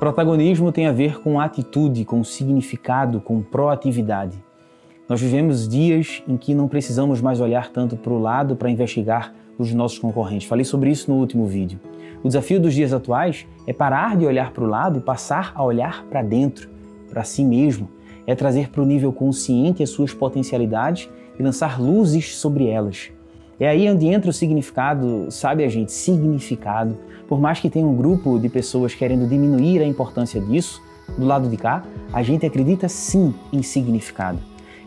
Protagonismo tem a ver com atitude, com significado, com proatividade. Nós vivemos dias em que não precisamos mais olhar tanto para o lado para investigar os nossos concorrentes. Falei sobre isso no último vídeo. O desafio dos dias atuais é parar de olhar para o lado e passar a olhar para dentro, para si mesmo. É trazer para o nível consciente as suas potencialidades e lançar luzes sobre elas. É aí onde entra o significado, sabe a gente, significado. Por mais que tenha um grupo de pessoas querendo diminuir a importância disso, do lado de cá, a gente acredita sim em significado.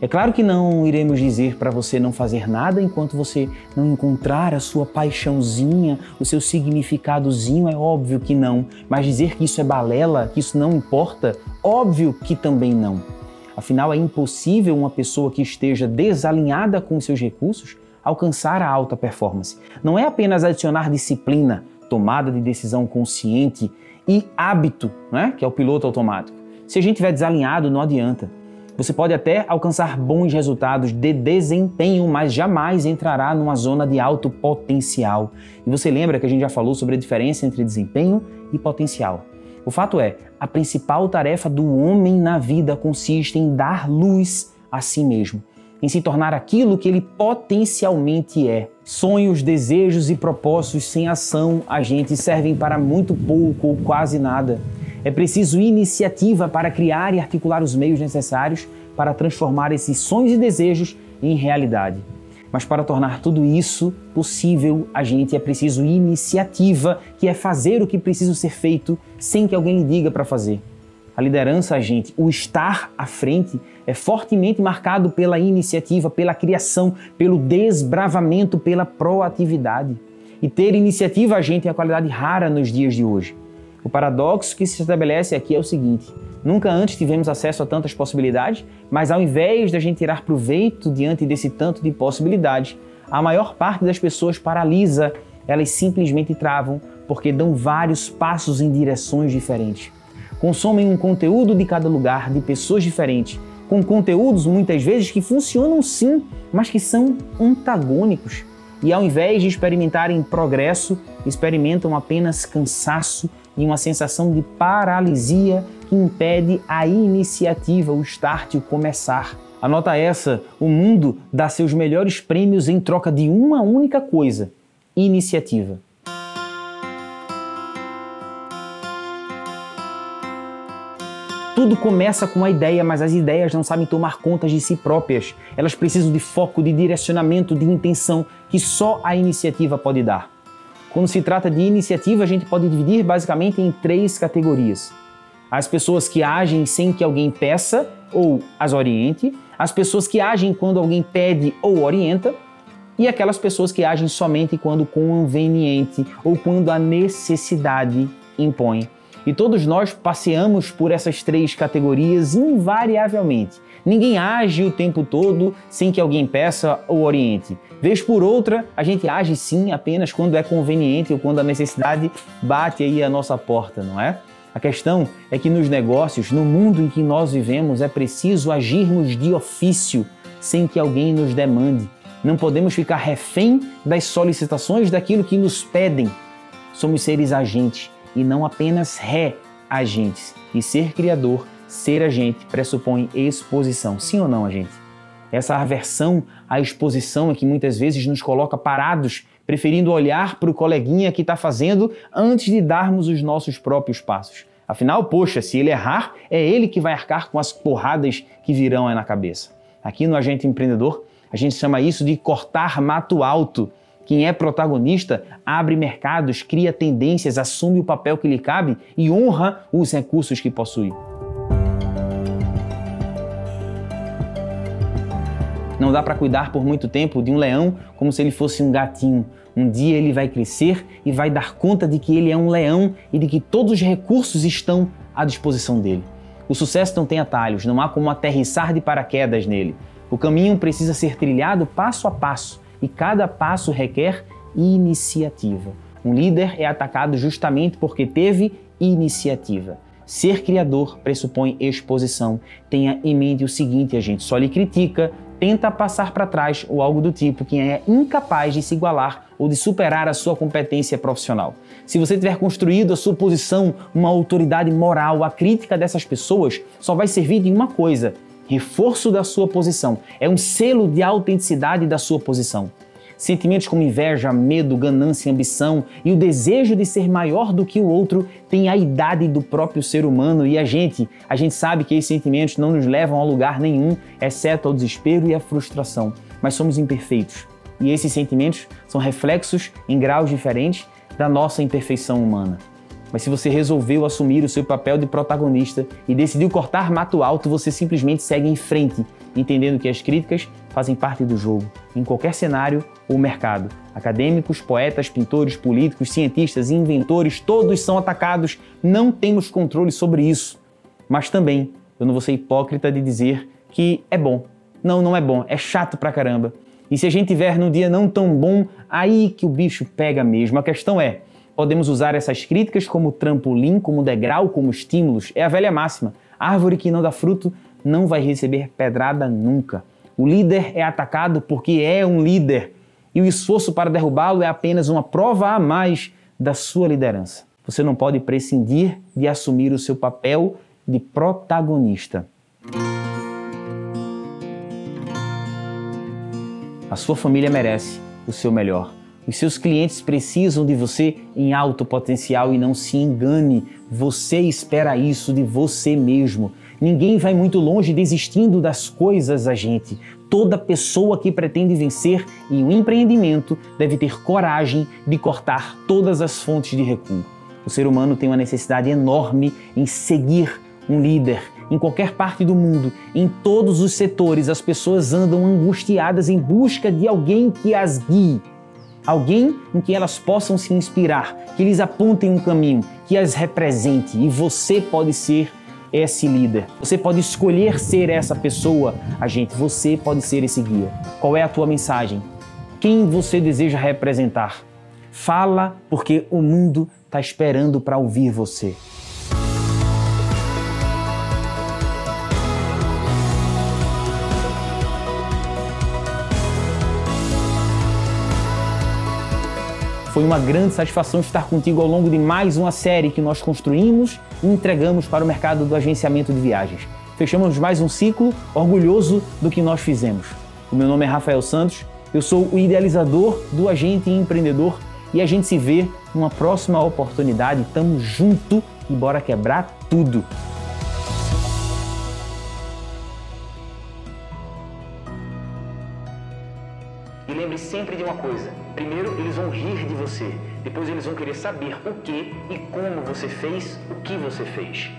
É claro que não iremos dizer para você não fazer nada enquanto você não encontrar a sua paixãozinha, o seu significadozinho, é óbvio que não. Mas dizer que isso é balela, que isso não importa, óbvio que também não. Afinal, é impossível uma pessoa que esteja desalinhada com seus recursos alcançar a alta performance. Não é apenas adicionar disciplina, tomada de decisão consciente e hábito, né? que é o piloto automático. Se a gente estiver desalinhado, não adianta. Você pode até alcançar bons resultados de desempenho, mas jamais entrará numa zona de alto potencial. E você lembra que a gente já falou sobre a diferença entre desempenho e potencial. O fato é, a principal tarefa do homem na vida consiste em dar luz a si mesmo em se tornar aquilo que ele potencialmente é. Sonhos, desejos e propósitos sem ação a gente servem para muito pouco ou quase nada. É preciso iniciativa para criar e articular os meios necessários para transformar esses sonhos e desejos em realidade. Mas para tornar tudo isso possível, a gente é preciso iniciativa, que é fazer o que precisa ser feito sem que alguém lhe diga para fazer. A liderança, gente, o estar à frente é fortemente marcado pela iniciativa, pela criação, pelo desbravamento, pela proatividade. E ter iniciativa, gente, é a qualidade rara nos dias de hoje. O paradoxo que se estabelece aqui é o seguinte: nunca antes tivemos acesso a tantas possibilidades, mas ao invés de a gente tirar proveito diante desse tanto de possibilidades, a maior parte das pessoas paralisa, elas simplesmente travam porque dão vários passos em direções diferentes consomem um conteúdo de cada lugar, de pessoas diferentes, com conteúdos muitas vezes que funcionam sim, mas que são antagônicos. E ao invés de experimentarem progresso, experimentam apenas cansaço e uma sensação de paralisia que impede a iniciativa, o start, o começar. Anota essa: o mundo dá seus melhores prêmios em troca de uma única coisa: iniciativa. Tudo começa com uma ideia, mas as ideias não sabem tomar conta de si próprias. Elas precisam de foco, de direcionamento, de intenção que só a iniciativa pode dar. Quando se trata de iniciativa, a gente pode dividir basicamente em três categorias: as pessoas que agem sem que alguém peça ou as oriente, as pessoas que agem quando alguém pede ou orienta, e aquelas pessoas que agem somente quando conveniente ou quando a necessidade impõe. E todos nós passeamos por essas três categorias invariavelmente. Ninguém age o tempo todo sem que alguém peça ou oriente. Vez por outra, a gente age sim apenas quando é conveniente ou quando a necessidade bate aí a nossa porta, não é? A questão é que nos negócios, no mundo em que nós vivemos, é preciso agirmos de ofício, sem que alguém nos demande. Não podemos ficar refém das solicitações daquilo que nos pedem. Somos seres agentes e não apenas reagentes. E ser criador, ser agente, pressupõe exposição. Sim ou não, agente? Essa aversão à exposição é que muitas vezes nos coloca parados, preferindo olhar para o coleguinha que está fazendo antes de darmos os nossos próprios passos. Afinal, poxa, se ele errar, é ele que vai arcar com as porradas que virão aí na cabeça. Aqui no Agente Empreendedor, a gente chama isso de cortar mato alto quem é protagonista abre mercados, cria tendências, assume o papel que lhe cabe e honra os recursos que possui. Não dá para cuidar por muito tempo de um leão como se ele fosse um gatinho. Um dia ele vai crescer e vai dar conta de que ele é um leão e de que todos os recursos estão à disposição dele. O sucesso não tem atalhos, não há como aterrissar de paraquedas nele. O caminho precisa ser trilhado passo a passo e cada passo requer iniciativa. Um líder é atacado justamente porque teve iniciativa. Ser criador pressupõe exposição. Tenha em mente o seguinte, a gente só lhe critica, tenta passar para trás ou algo do tipo, quem é incapaz de se igualar ou de superar a sua competência profissional. Se você tiver construído a sua posição, uma autoridade moral, a crítica dessas pessoas só vai servir de uma coisa: reforço da sua posição. É um selo de autenticidade da sua posição. Sentimentos como inveja, medo, ganância, ambição e o desejo de ser maior do que o outro têm a idade do próprio ser humano e a gente, a gente sabe que esses sentimentos não nos levam a lugar nenhum, exceto ao desespero e à frustração. Mas somos imperfeitos. E esses sentimentos são reflexos em graus diferentes da nossa imperfeição humana. Mas se você resolveu assumir o seu papel de protagonista e decidiu cortar mato alto, você simplesmente segue em frente, entendendo que as críticas fazem parte do jogo, em qualquer cenário ou mercado. Acadêmicos, poetas, pintores, políticos, cientistas, inventores, todos são atacados. Não temos controle sobre isso. Mas também, eu não vou ser hipócrita de dizer que é bom. Não, não é bom, é chato pra caramba. E se a gente tiver num dia não tão bom, aí que o bicho pega mesmo. A questão é, Podemos usar essas críticas como trampolim, como degrau, como estímulos. É a velha máxima. Árvore que não dá fruto não vai receber pedrada nunca. O líder é atacado porque é um líder. E o esforço para derrubá-lo é apenas uma prova a mais da sua liderança. Você não pode prescindir de assumir o seu papel de protagonista. A sua família merece o seu melhor. Os seus clientes precisam de você em alto potencial e não se engane, você espera isso de você mesmo. Ninguém vai muito longe desistindo das coisas a gente. Toda pessoa que pretende vencer em um empreendimento deve ter coragem de cortar todas as fontes de recuo. O ser humano tem uma necessidade enorme em seguir um líder. Em qualquer parte do mundo, em todos os setores, as pessoas andam angustiadas em busca de alguém que as guie alguém em que elas possam se inspirar, que lhes apontem um caminho, que as represente. E você pode ser esse líder. Você pode escolher ser essa pessoa, a gente. Você pode ser esse guia. Qual é a tua mensagem? Quem você deseja representar? Fala, porque o mundo está esperando para ouvir você. Foi uma grande satisfação estar contigo ao longo de mais uma série que nós construímos e entregamos para o mercado do agenciamento de viagens. Fechamos mais um ciclo orgulhoso do que nós fizemos. O meu nome é Rafael Santos, eu sou o idealizador do Agente Empreendedor e a gente se vê numa próxima oportunidade. Tamo junto e bora quebrar tudo! E lembre sempre de uma coisa: você, depois eles vão querer saber o que e como você fez o que você fez.